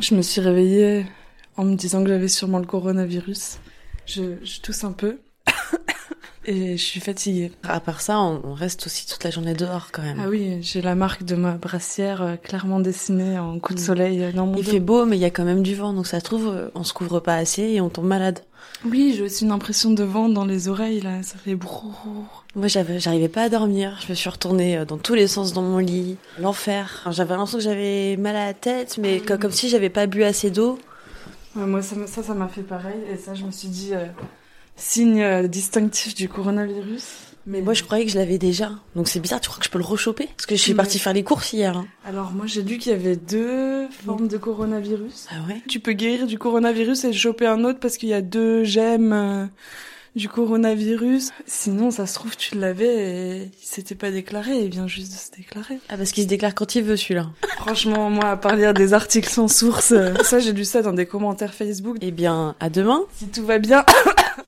Je me suis réveillée en me disant que j'avais sûrement le coronavirus. Je, je tousse un peu. Et je suis fatiguée. À part ça, on reste aussi toute la journée dehors quand même. Ah oui, j'ai la marque de ma brassière euh, clairement dessinée en coup de soleil euh, dans mon Il dos. fait beau, mais il y a quand même du vent, donc ça se trouve, euh, on se couvre pas assez et on tombe malade. Oui, j'ai aussi une impression de vent dans les oreilles, là. Ça fait brrr. Moi, j'avais, j'arrivais pas à dormir. Je me suis retournée dans tous les sens dans mon lit. L'enfer. J'avais l'impression que j'avais mal à la tête, mais co- comme si j'avais pas bu assez d'eau. Ouais, moi, ça, m'a- ça, ça m'a fait pareil. Et ça, je me suis dit, euh, signe euh, distinctif du coronavirus. Mais moi, je croyais que je l'avais déjà. Donc c'est bizarre, tu crois que je peux le rechoper? Parce que je suis partie faire les courses hier. hein. Alors, moi, j'ai lu qu'il y avait deux formes de coronavirus. Ah ouais? Tu peux guérir du coronavirus et choper un autre parce qu'il y a deux gemmes euh, du coronavirus. Sinon, ça se trouve, tu l'avais et il s'était pas déclaré. Il vient juste de se déclarer. Ah, parce qu'il se déclare quand il veut, celui-là. Franchement, moi, à part lire des articles sans source, euh, ça, j'ai lu ça dans des commentaires Facebook. Eh bien, à demain. Si tout va bien,